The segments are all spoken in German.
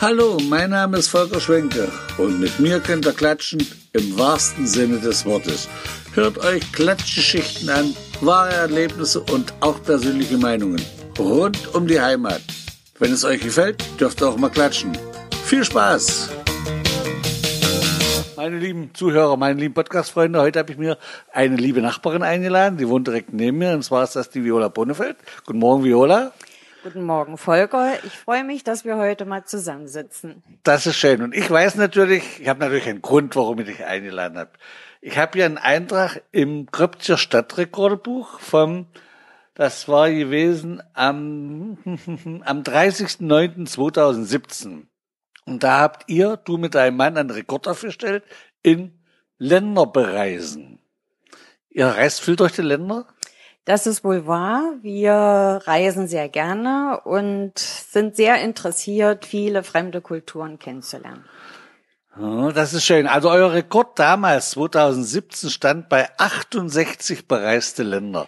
Hallo, mein Name ist Volker Schwenke und mit mir könnt ihr klatschen im wahrsten Sinne des Wortes. Hört euch Klatschgeschichten an, wahre Erlebnisse und auch persönliche Meinungen rund um die Heimat. Wenn es euch gefällt, dürft ihr auch mal klatschen. Viel Spaß! Meine lieben Zuhörer, meine lieben Podcast-Freunde, heute habe ich mir eine liebe Nachbarin eingeladen, die wohnt direkt neben mir, und zwar ist das die Viola Bonnefeld. Guten Morgen, Viola. Guten Morgen, Volker. Ich freue mich, dass wir heute mal zusammensitzen. Das ist schön. Und ich weiß natürlich, ich habe natürlich einen Grund, warum ich dich eingeladen habe. Ich habe hier einen Eintrag im Kröpzer Stadtrekordbuch vom, das war gewesen am, am 30.09.2017. Und da habt ihr, du mit deinem Mann, einen Rekord aufgestellt in Länderbereisen. Ihr reist viel durch die Länder? Das ist wohl wahr. Wir reisen sehr gerne und sind sehr interessiert, viele fremde Kulturen kennenzulernen. Das ist schön. Also euer Rekord damals, 2017, stand bei 68 bereiste Länder.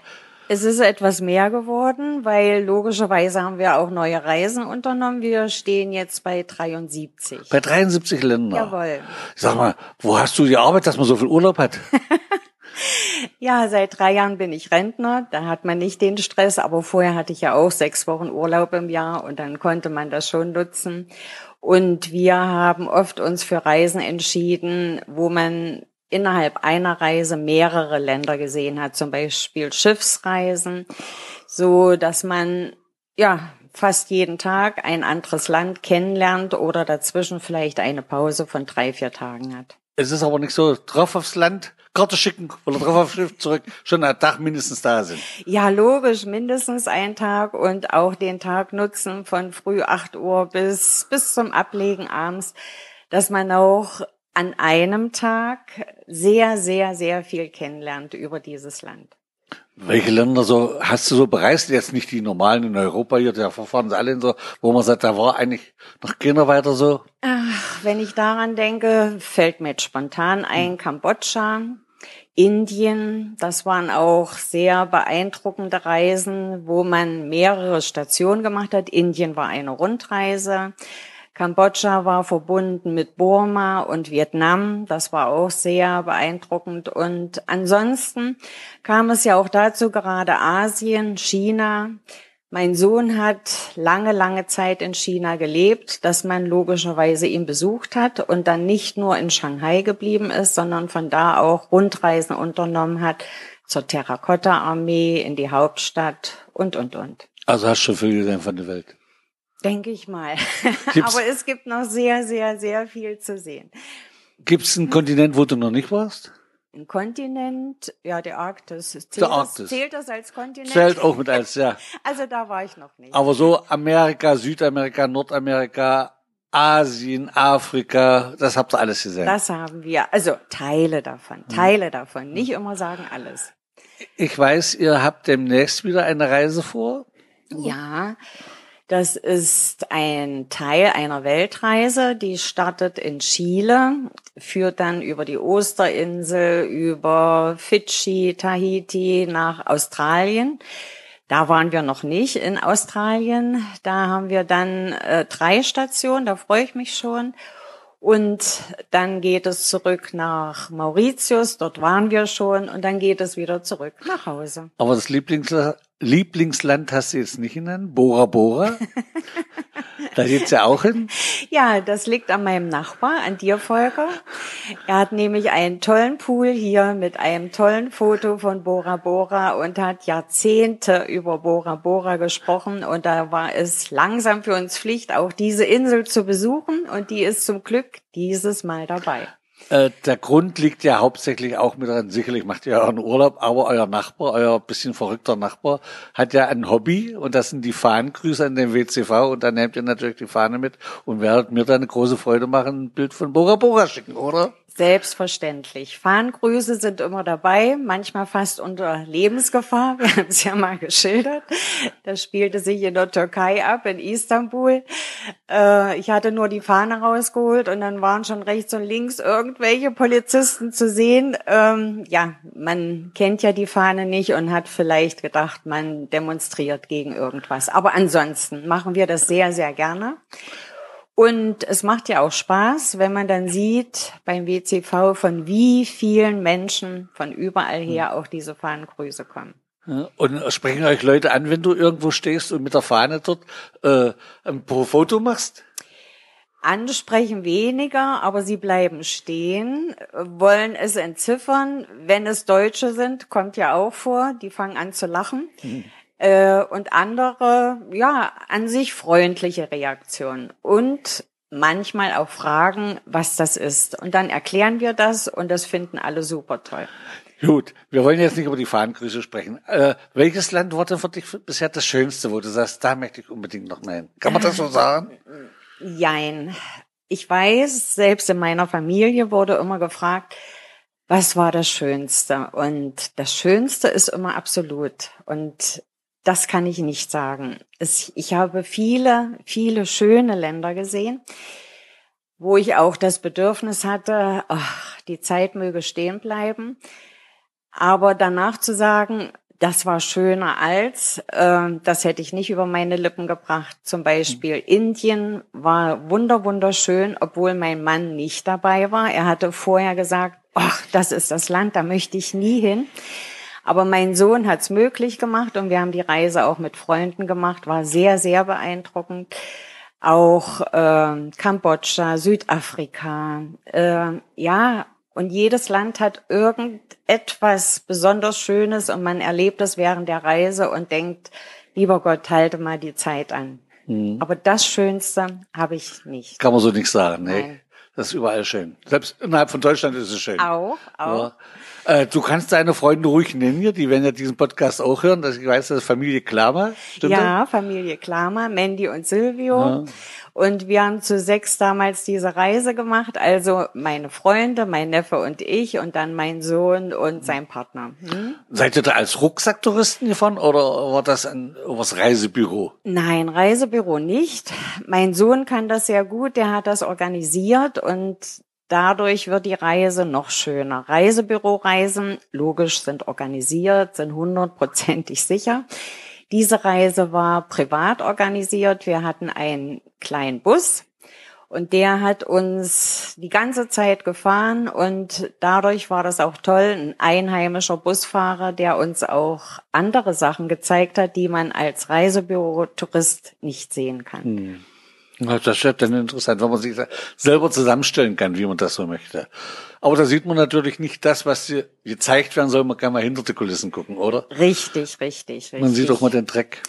Es ist etwas mehr geworden, weil logischerweise haben wir auch neue Reisen unternommen. Wir stehen jetzt bei 73. Bei 73 Ländern? Jawohl. Sag mal, wo hast du gearbeitet, dass man so viel Urlaub hat? ja, seit drei Jahren bin ich Rentner. Da hat man nicht den Stress, aber vorher hatte ich ja auch sechs Wochen Urlaub im Jahr und dann konnte man das schon nutzen. Und wir haben oft uns für Reisen entschieden, wo man innerhalb einer Reise mehrere Länder gesehen hat, zum Beispiel Schiffsreisen, so dass man ja fast jeden Tag ein anderes Land kennenlernt oder dazwischen vielleicht eine Pause von drei, vier Tagen hat. Es ist aber nicht so drauf aufs Land, Karte schicken oder drauf auf Schiff zurück, schon einen Tag mindestens da sind. Ja, logisch, mindestens einen Tag und auch den Tag nutzen von früh acht Uhr bis, bis zum Ablegen abends, dass man auch an einem Tag sehr, sehr, sehr viel kennenlernt über dieses Land. Welche Länder so hast du so bereist? Jetzt nicht die normalen in Europa hier, da verfahren alle in so, wo man sagt, da war eigentlich noch keiner weiter so. Ach, wenn ich daran denke, fällt mir jetzt spontan ein Kambodscha, Indien. Das waren auch sehr beeindruckende Reisen, wo man mehrere Stationen gemacht hat. Indien war eine Rundreise. Kambodscha war verbunden mit Burma und Vietnam. Das war auch sehr beeindruckend. Und ansonsten kam es ja auch dazu, gerade Asien, China. Mein Sohn hat lange, lange Zeit in China gelebt, dass man logischerweise ihn besucht hat und dann nicht nur in Shanghai geblieben ist, sondern von da auch Rundreisen unternommen hat zur Terrakotta-Armee, in die Hauptstadt und, und, und. Also hast du schon viel gesehen von der Welt? Denke ich mal. Aber es gibt noch sehr, sehr, sehr viel zu sehen. Gibt es einen Kontinent, wo du noch nicht warst? Ein Kontinent, ja, der Arktis. Zählt, der Arktis. Das, zählt das als Kontinent? Zählt auch mit als, ja. Also da war ich noch nicht. Aber so Amerika, Südamerika, Nordamerika, Asien, Afrika, das habt ihr alles gesehen. Das haben wir. Also Teile davon, Teile davon. Nicht immer sagen alles. Ich weiß, ihr habt demnächst wieder eine Reise vor. Ja, das ist ein Teil einer Weltreise, die startet in Chile, führt dann über die Osterinsel, über Fidschi, Tahiti nach Australien. Da waren wir noch nicht in Australien. Da haben wir dann äh, drei Stationen, da freue ich mich schon. Und dann geht es zurück nach Mauritius, dort waren wir schon, und dann geht es wieder zurück nach Hause. Aber das Lieblingsland Lieblingsland hast du jetzt nicht genannt? Bora Bora? da geht's ja auch hin. Ja, das liegt an meinem Nachbar, an dir, Volker. Er hat nämlich einen tollen Pool hier mit einem tollen Foto von Bora Bora und hat Jahrzehnte über Bora Bora gesprochen. Und da war es langsam für uns Pflicht, auch diese Insel zu besuchen. Und die ist zum Glück dieses Mal dabei. Äh, der Grund liegt ja hauptsächlich auch mit dran, sicherlich macht ihr euren Urlaub, aber euer Nachbar, euer bisschen verrückter Nachbar, hat ja ein Hobby und das sind die Fahnengrüße an den WCV und dann nehmt ihr natürlich die Fahne mit und werdet mir dann eine große Freude machen, ein Bild von Bora Bora schicken, oder? Selbstverständlich. Fahnengrüße sind immer dabei, manchmal fast unter Lebensgefahr. Wir haben es ja mal geschildert. Das spielte sich in der Türkei ab, in Istanbul. Äh, ich hatte nur die Fahne rausgeholt und dann waren schon rechts und links irgendwelche Polizisten zu sehen. Ähm, ja, man kennt ja die Fahne nicht und hat vielleicht gedacht, man demonstriert gegen irgendwas. Aber ansonsten machen wir das sehr, sehr gerne. Und es macht ja auch Spaß, wenn man dann sieht beim WCV, von wie vielen Menschen von überall her auch diese Fahnengrüße kommen. Und sprechen euch Leute an, wenn du irgendwo stehst und mit der Fahne dort äh, ein Foto machst? Ansprechen weniger, aber sie bleiben stehen, wollen es entziffern. Wenn es Deutsche sind, kommt ja auch vor, die fangen an zu lachen. Mhm. Äh, und andere, ja, an sich freundliche Reaktionen. Und manchmal auch fragen, was das ist. Und dann erklären wir das und das finden alle super toll. Gut, wir wollen jetzt nicht über die Fahnengrüße sprechen. Äh, welches Land war denn für dich bisher das Schönste, wo du sagst, da möchte ich unbedingt noch mal hin? Kann man das so sagen? Jein. Ich weiß, selbst in meiner Familie wurde immer gefragt, was war das Schönste? Und das Schönste ist immer absolut. Und das kann ich nicht sagen. ich habe viele, viele schöne Länder gesehen, wo ich auch das Bedürfnis hatte, ach, die Zeit möge stehen bleiben. Aber danach zu sagen, das war schöner als, äh, das hätte ich nicht über meine Lippen gebracht. Zum Beispiel mhm. Indien war wunder wunderschön, obwohl mein Mann nicht dabei war. Er hatte vorher gesagt, ach, das ist das Land, da möchte ich nie hin. Aber mein Sohn hat es möglich gemacht und wir haben die Reise auch mit Freunden gemacht, war sehr, sehr beeindruckend. Auch äh, Kambodscha, Südafrika, äh, ja, und jedes Land hat irgendetwas besonders Schönes und man erlebt es während der Reise und denkt, lieber Gott, halte mal die Zeit an. Mhm. Aber das Schönste habe ich nicht. Kann man so nicht sagen, ne? Das ist überall schön. Selbst innerhalb von Deutschland ist es schön. Auch, auch. Ja. Äh, du kannst deine Freunde ruhig nennen hier, die werden ja diesen Podcast auch hören. Das, ich weiß, das ist Familie Klammer. Stimmt ja, das? Familie Klammer, Mandy und Silvio. Ja. Und wir haben zu sechs damals diese Reise gemacht. Also meine Freunde, mein Neffe und ich und dann mein Sohn und sein Partner. Hm? Seid ihr da als Rucksacktouristen gefahren oder war das ein was Reisebüro? Nein, Reisebüro nicht. Mein Sohn kann das sehr gut. Der hat das organisiert und Dadurch wird die Reise noch schöner. Reisebüroreisen, logisch, sind organisiert, sind hundertprozentig sicher. Diese Reise war privat organisiert. Wir hatten einen kleinen Bus und der hat uns die ganze Zeit gefahren und dadurch war das auch toll, ein einheimischer Busfahrer, der uns auch andere Sachen gezeigt hat, die man als Reisebüro-Tourist nicht sehen kann. Hm. Das ist dann interessant, wenn man sich selber zusammenstellen kann, wie man das so möchte. Aber da sieht man natürlich nicht das, was gezeigt werden soll. Man kann mal hinter die Kulissen gucken, oder? Richtig, richtig, richtig. Man sieht doch mal den Dreck.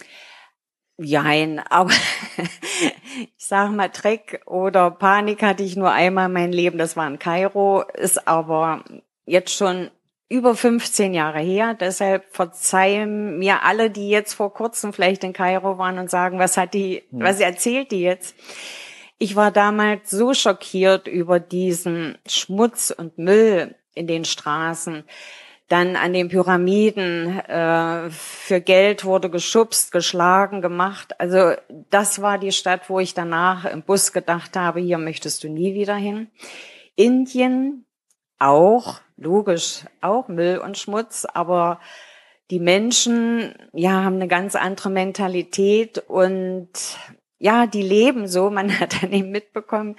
Jein, aber ich sage mal, Dreck oder Panik hatte ich nur einmal in meinem Leben, das war in Kairo, ist aber jetzt schon über 15 Jahre her. Deshalb verzeihen mir alle, die jetzt vor kurzem vielleicht in Kairo waren und sagen, was hat die, hm. was erzählt die jetzt? Ich war damals so schockiert über diesen Schmutz und Müll in den Straßen. Dann an den Pyramiden äh, für Geld wurde geschubst, geschlagen, gemacht. Also das war die Stadt, wo ich danach im Bus gedacht habe, hier möchtest du nie wieder hin. Indien auch, logisch, auch Müll und Schmutz, aber die Menschen, ja, haben eine ganz andere Mentalität und ja, die leben so. Man hat dann eben mitbekommen,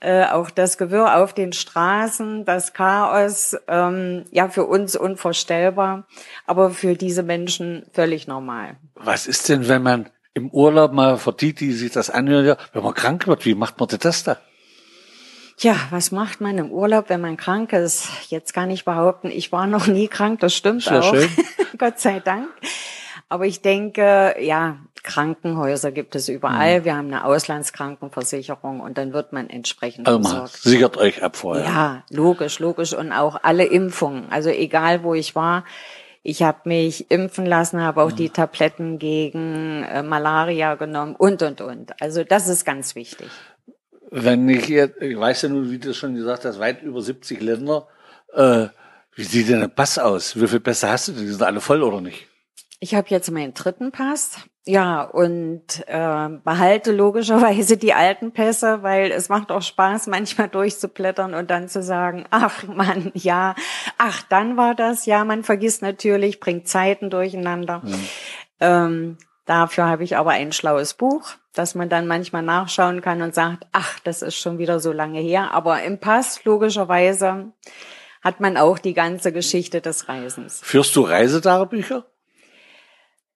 äh, auch das Gewirr auf den Straßen, das Chaos, ähm, ja, für uns unvorstellbar, aber für diese Menschen völlig normal. Was ist denn, wenn man im Urlaub mal für die, die sich das anhören, wenn man krank wird, wie macht man das da? Tja, was macht man im Urlaub, wenn man krank ist? Jetzt kann ich behaupten, ich war noch nie krank, das stimmt Sehr auch. Schön. Gott sei Dank. Aber ich denke, ja, Krankenhäuser gibt es überall. Mhm. Wir haben eine Auslandskrankenversicherung und dann wird man entsprechend also versorgt. Sichert euch ab vorher. Ja, logisch, logisch. Und auch alle Impfungen. Also egal, wo ich war. Ich habe mich impfen lassen, habe auch mhm. die Tabletten gegen äh, Malaria genommen und, und, und. Also das ist ganz wichtig. Wenn ich jetzt, ich weiß ja nun, wie du schon gesagt hast, weit über 70 Länder, äh, wie sieht denn der Pass aus? Wie viel Pässe hast du denn? Die sind alle voll oder nicht? Ich habe jetzt meinen dritten Pass. Ja, und äh, behalte logischerweise die alten Pässe, weil es macht auch Spaß, manchmal durchzublättern und dann zu sagen, ach man, ja, ach, dann war das, ja, man vergisst natürlich, bringt Zeiten durcheinander. Mhm. Ähm, Dafür habe ich aber ein schlaues Buch, dass man dann manchmal nachschauen kann und sagt, ach, das ist schon wieder so lange her. Aber im Pass, logischerweise, hat man auch die ganze Geschichte des Reisens. Führst du Reisetagebücher?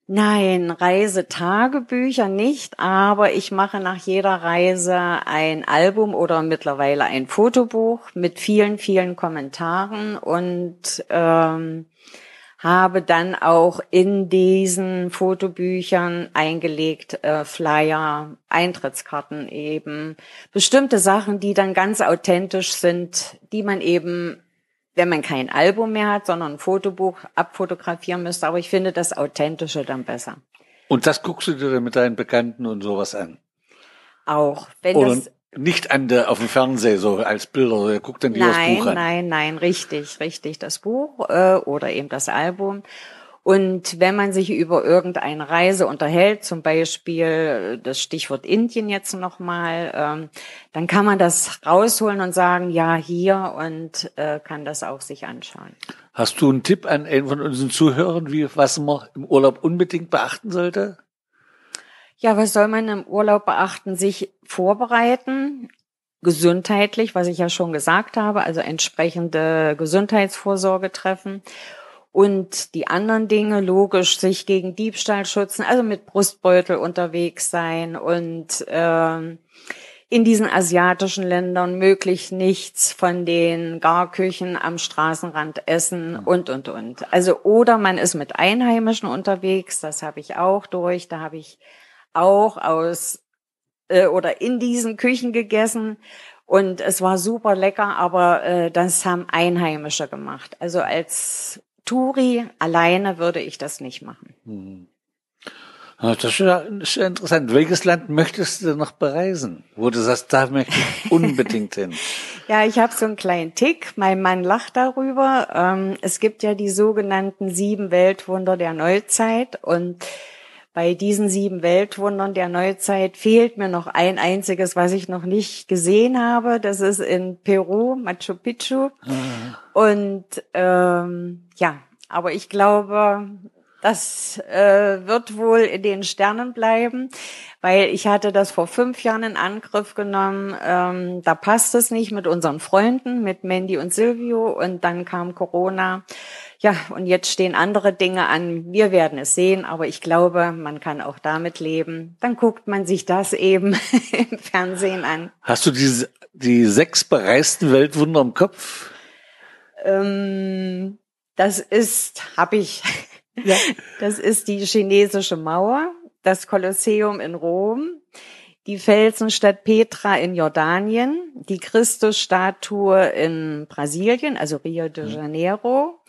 Nein, Reisetagebücher nicht, aber ich mache nach jeder Reise ein Album oder mittlerweile ein Fotobuch mit vielen, vielen Kommentaren und ähm, habe dann auch in diesen Fotobüchern eingelegt äh, Flyer, Eintrittskarten eben, bestimmte Sachen, die dann ganz authentisch sind, die man eben wenn man kein Album mehr hat, sondern ein Fotobuch abfotografieren müsste. Aber ich finde das Authentische dann besser. Und das guckst du dir dann mit deinen Bekannten und sowas an? Auch. Wenn Oder das, nicht an der, auf dem Fernseher so als Bilder, der guckt dann dir das nein, Buch an. nein, nein, richtig, richtig, das Buch äh, oder eben das Album. Und wenn man sich über irgendeine Reise unterhält, zum Beispiel das Stichwort Indien jetzt nochmal, ähm, dann kann man das rausholen und sagen, ja, hier und äh, kann das auch sich anschauen. Hast du einen Tipp an einen von unseren Zuhörern, wie, was man im Urlaub unbedingt beachten sollte? Ja, was soll man im Urlaub beachten? Sich vorbereiten, gesundheitlich, was ich ja schon gesagt habe, also entsprechende Gesundheitsvorsorge treffen und die anderen Dinge logisch sich gegen Diebstahl schützen, also mit Brustbeutel unterwegs sein und ähm, in diesen asiatischen Ländern möglich nichts von den Garküchen am Straßenrand essen und und und. Also oder man ist mit Einheimischen unterwegs, das habe ich auch durch, da habe ich auch aus äh, oder in diesen Küchen gegessen und es war super lecker, aber äh, das haben Einheimische gemacht. Also als Turi alleine würde ich das nicht machen. Hm. Das ist ja, ist ja interessant. Welches Land möchtest du noch bereisen? Wo du sagst, da möchte ich unbedingt hin. Ja, ich habe so einen kleinen Tick. Mein Mann lacht darüber. Ähm, es gibt ja die sogenannten sieben Weltwunder der Neuzeit und bei diesen sieben Weltwundern der Neuzeit fehlt mir noch ein einziges, was ich noch nicht gesehen habe. Das ist in Peru, Machu Picchu. Ah. Und ähm, ja, aber ich glaube, das äh, wird wohl in den Sternen bleiben, weil ich hatte das vor fünf Jahren in Angriff genommen. Ähm, da passt es nicht mit unseren Freunden, mit Mandy und Silvio. Und dann kam Corona. Ja, und jetzt stehen andere Dinge an. Wir werden es sehen, aber ich glaube, man kann auch damit leben. Dann guckt man sich das eben im Fernsehen an. Hast du diese, die sechs bereisten Weltwunder im Kopf? Ähm, das ist, habe ich, ja. das ist die chinesische Mauer, das Kolosseum in Rom, die Felsenstadt Petra in Jordanien, die Christusstatue in Brasilien, also Rio de Janeiro.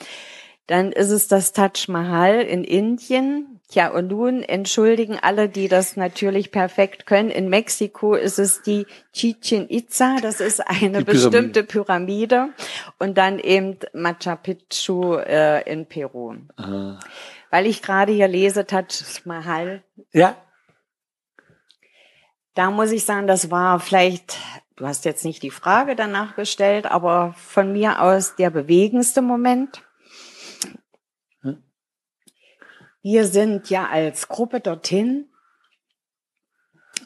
Dann ist es das Taj Mahal in Indien. Tja, und nun entschuldigen alle, die das natürlich perfekt können. In Mexiko ist es die Chichen Itza. Das ist eine die bestimmte Pyramide. Und dann eben Machu Picchu äh, in Peru. Aha. Weil ich gerade hier lese, Taj Mahal. Ja. Da muss ich sagen, das war vielleicht Du hast jetzt nicht die Frage danach gestellt, aber von mir aus der bewegendste Moment. Wir sind ja als Gruppe dorthin.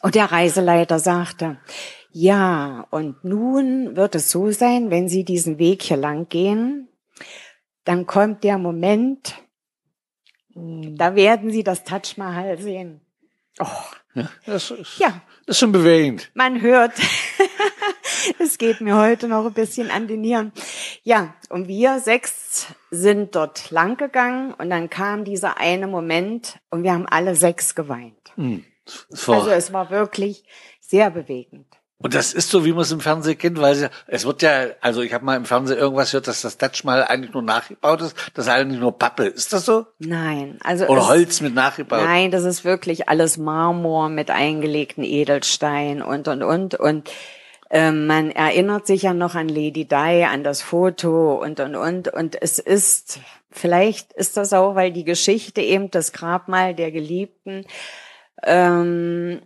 Und der Reiseleiter sagte, ja, und nun wird es so sein, wenn Sie diesen Weg hier lang gehen, dann kommt der Moment, da werden Sie das Taj Mahal sehen. Oh. Ja, das ist, ja. das ist schon bewegend. Man hört, es geht mir heute noch ein bisschen an den Nieren. Ja, und wir sechs sind dort lang gegangen und dann kam dieser eine Moment und wir haben alle sechs geweint. Mhm. Also es war wirklich sehr bewegend. Und das ist so, wie man es im Fernsehen kennt, weil es wird ja, also ich habe mal im Fernsehen irgendwas gehört, dass das Touch mal eigentlich nur nachgebaut ist, das ist eigentlich nur Pappe. Ist das so? Nein, also oder Holz mit nachgebaut. Nein, das ist wirklich alles Marmor mit eingelegten Edelstein und und und und ähm, man erinnert sich ja noch an Lady Di, an das Foto und, und, und. Und es ist, vielleicht ist das auch, weil die Geschichte eben das Grabmal der Geliebten, ähm,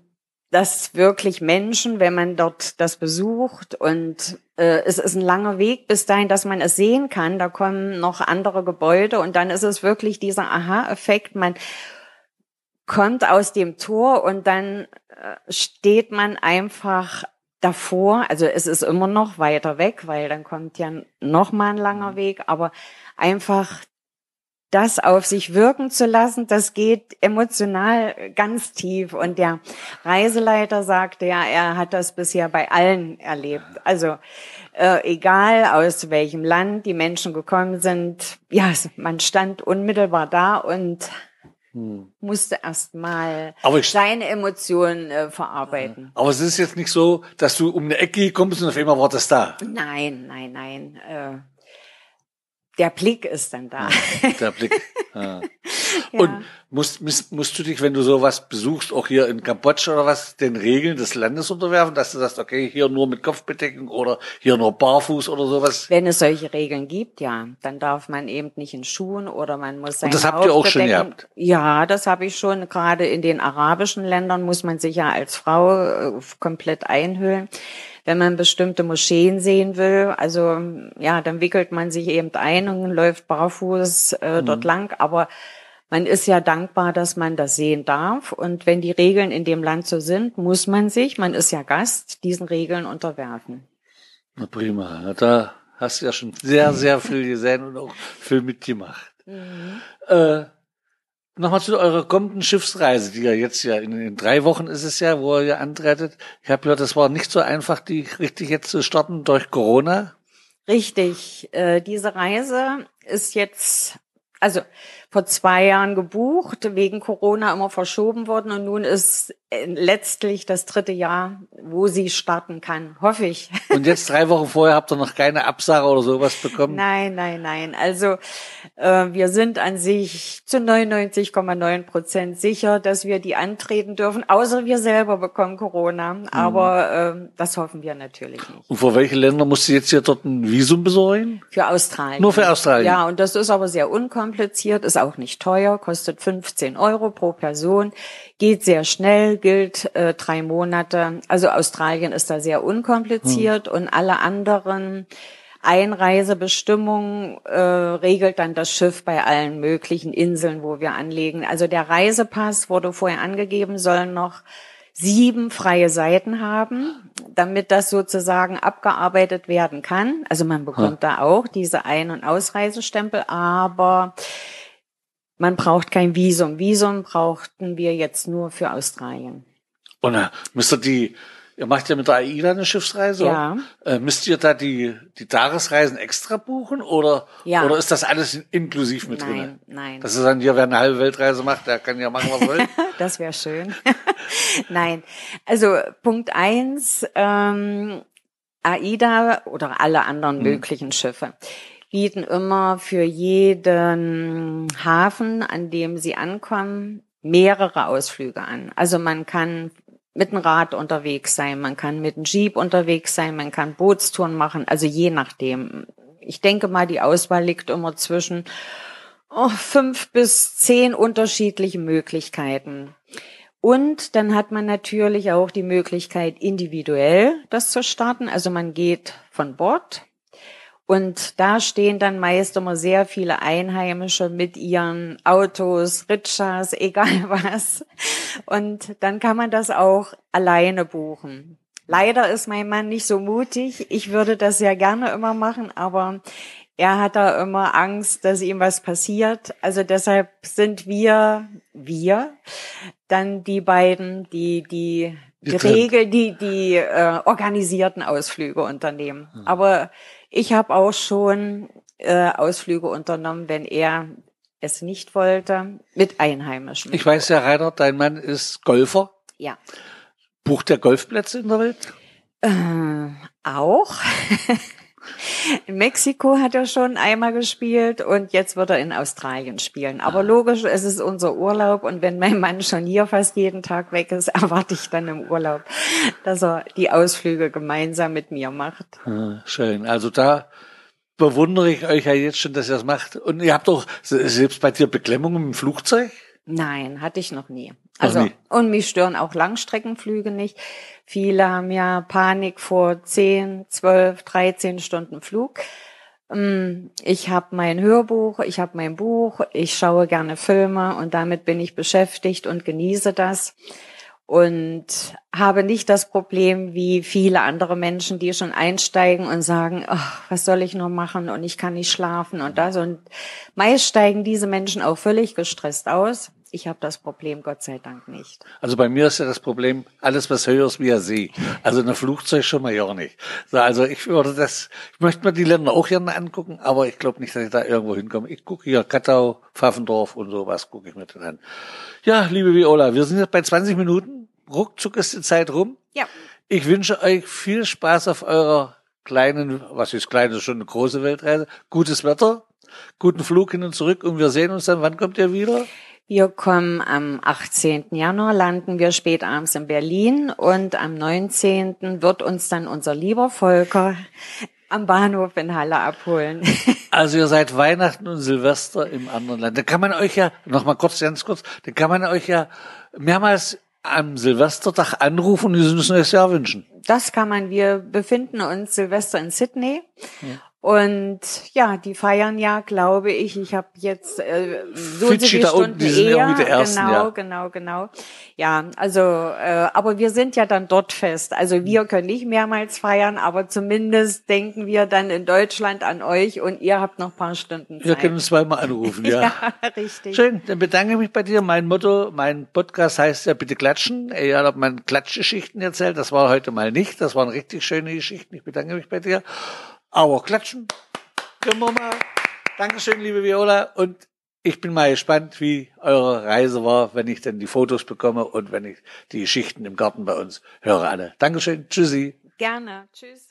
dass wirklich Menschen, wenn man dort das besucht und äh, es ist ein langer Weg bis dahin, dass man es sehen kann, da kommen noch andere Gebäude und dann ist es wirklich dieser Aha-Effekt, man kommt aus dem Tor und dann äh, steht man einfach davor, also es ist immer noch weiter weg, weil dann kommt ja noch mal ein langer mhm. Weg, aber einfach das auf sich wirken zu lassen, das geht emotional ganz tief. Und der Reiseleiter sagte ja, er hat das bisher bei allen erlebt. Also äh, egal aus welchem Land die Menschen gekommen sind, ja, man stand unmittelbar da und hm. musste erst mal seine Emotionen äh, verarbeiten. Aber es ist jetzt nicht so, dass du um eine Ecke kommst und auf einmal war das da. Nein, nein, nein. Äh, der Blick ist dann da. Der Blick. Ja. ja. Und musst, musst, musst du dich, wenn du sowas besuchst, auch hier in Kambodscha oder was, den Regeln des Landes unterwerfen, dass du sagst, okay, hier nur mit Kopfbedeckung oder hier nur barfuß oder sowas? Wenn es solche Regeln gibt, ja, dann darf man eben nicht in Schuhen oder man muss sein Und das habt ihr auch schon gehabt? Ja, das habe ich schon. Gerade in den arabischen Ländern muss man sich ja als Frau äh, komplett einhüllen wenn man bestimmte Moscheen sehen will, also ja, dann wickelt man sich eben ein und läuft barfuß äh, mhm. dort lang. Aber man ist ja dankbar, dass man das sehen darf. Und wenn die Regeln in dem Land so sind, muss man sich, man ist ja Gast, diesen Regeln unterwerfen. Na prima. Da hast du ja schon sehr, sehr viel gesehen und auch viel mitgemacht. Mhm. Äh, Nochmal zu eurer kommenden Schiffsreise, die ja jetzt ja in, in, drei Wochen ist es ja, wo ihr antretet. Ich habe gehört, das war nicht so einfach, die richtig jetzt zu starten durch Corona. Richtig. Äh, diese Reise ist jetzt, also vor zwei Jahren gebucht, wegen Corona immer verschoben worden und nun ist letztlich das dritte Jahr, wo sie starten kann, hoffe ich. Und jetzt drei Wochen vorher habt ihr noch keine Absage oder sowas bekommen? Nein, nein, nein. Also äh, wir sind an sich zu 99,9 Prozent sicher, dass wir die antreten dürfen, außer wir selber bekommen Corona. Mhm. Aber äh, das hoffen wir natürlich nicht. Und für welche Länder musst du jetzt hier dort ein Visum besorgen? Für Australien. Nur für Australien? Ja, und das ist aber sehr unkompliziert, ist auch nicht teuer, kostet 15 Euro pro Person, geht sehr schnell, gilt äh, drei Monate. Also Australien ist da sehr unkompliziert hm. und alle anderen Einreisebestimmungen äh, regelt dann das Schiff bei allen möglichen Inseln, wo wir anlegen. Also der Reisepass wurde vorher angegeben, soll noch sieben freie Seiten haben, damit das sozusagen abgearbeitet werden kann. Also man bekommt ja. da auch diese Ein- und Ausreisestempel, aber man braucht kein Visum. Visum brauchten wir jetzt nur für Australien. Und äh, müsst ihr die, ihr macht ja mit der AIDA eine Schiffsreise. Ja. Äh, müsst ihr da die, die Tagesreisen extra buchen oder, ja. oder ist das alles inklusiv mit nein, drin? Nein, nein. Das ist dann hier, wer eine halbe Weltreise macht, der kann ja machen, was er will. das wäre schön. nein. Also Punkt eins, ähm, AIDA oder alle anderen hm. möglichen Schiffe bieten immer für jeden Hafen, an dem sie ankommen, mehrere Ausflüge an. Also man kann mit dem Rad unterwegs sein, man kann mit dem Jeep unterwegs sein, man kann Bootstouren machen, also je nachdem. Ich denke mal, die Auswahl liegt immer zwischen oh, fünf bis zehn unterschiedliche Möglichkeiten. Und dann hat man natürlich auch die Möglichkeit, individuell das zu starten. Also man geht von Bord, und da stehen dann meist immer sehr viele Einheimische mit ihren Autos, Ritschas, egal was. Und dann kann man das auch alleine buchen. Leider ist mein Mann nicht so mutig. Ich würde das ja gerne immer machen, aber er hat da immer Angst, dass ihm was passiert. Also deshalb sind wir, wir, dann die beiden, die die, die Regel, die die äh, organisierten Ausflüge unternehmen. Mhm. Aber ich habe auch schon äh, Ausflüge unternommen, wenn er es nicht wollte, mit Einheimischen. Ich weiß ja, Rainer, dein Mann ist Golfer. Ja. Bucht er Golfplätze in der Welt? Äh, auch. In Mexiko hat er schon einmal gespielt und jetzt wird er in Australien spielen. Aber logisch, es ist unser Urlaub und wenn mein Mann schon hier fast jeden Tag weg ist, erwarte ich dann im Urlaub, dass er die Ausflüge gemeinsam mit mir macht. Ah, schön. Also da bewundere ich euch ja jetzt schon, dass ihr das macht. Und ihr habt doch selbst bei dir Beklemmungen im Flugzeug? Nein, hatte ich noch nie. Also, nie. und mich stören auch Langstreckenflüge nicht. Viele haben ja Panik vor 10, 12, 13 Stunden Flug. Mm, ich habe mein Hörbuch, ich habe mein Buch, ich schaue gerne Filme und damit bin ich beschäftigt und genieße das und habe nicht das Problem wie viele andere Menschen, die schon einsteigen und sagen, ach, was soll ich nur machen und ich kann nicht schlafen und das. Und meist steigen diese Menschen auch völlig gestresst aus. Ich habe das Problem Gott sei Dank nicht. Also bei mir ist ja das Problem, alles was höher ist, wie er See. Also in einem Flugzeug schon mal ja nicht. Also ich würde das, ich möchte mir die Länder auch gerne angucken, aber ich glaube nicht, dass ich da irgendwo hinkomme. Ich gucke hier Kattau, Pfaffendorf und sowas gucke ich mir dann an. Ja, liebe Viola, wir sind jetzt bei 20 Minuten. Ruckzuck ist die Zeit rum. Ja. Ich wünsche euch viel Spaß auf eurer kleinen, was ist klein, ist schon eine große Weltreise. Gutes Wetter, guten Flug hin und zurück und wir sehen uns dann. Wann kommt ihr wieder? Wir kommen am 18. Januar, landen wir spät abends in Berlin und am 19. wird uns dann unser lieber Volker am Bahnhof in Halle abholen. Also ihr seid Weihnachten und Silvester im anderen Land. Da kann man euch ja, noch mal kurz, ganz kurz, da kann man euch ja mehrmals am Silvestertag anrufen und dieses neues Jahr wünschen. Das kann man. Wir befinden uns Silvester in Sydney. Ja. Und ja, die feiern ja, glaube ich, ich habe jetzt äh, so Fidschi viele Stunden unten, die sind eher. Ja ersten, genau, ja. genau, genau. Ja, also, äh, aber wir sind ja dann dort fest. Also wir können nicht mehrmals feiern, aber zumindest denken wir dann in Deutschland an euch und ihr habt noch paar Stunden Zeit. Wir können uns zweimal anrufen, ja. ja, richtig. Schön, dann bedanke ich mich bei dir. Mein Motto, mein Podcast heißt ja bitte klatschen. Ich habe meine Klatschgeschichten erzählt. Das war heute mal nicht. Das waren richtig schöne Geschichten. Ich bedanke mich bei dir. Aber klatschen können wir mal. Dankeschön, liebe Viola. Und ich bin mal gespannt, wie eure Reise war, wenn ich denn die Fotos bekomme und wenn ich die Geschichten im Garten bei uns höre alle. Dankeschön. Tschüssi. Gerne. Tschüss.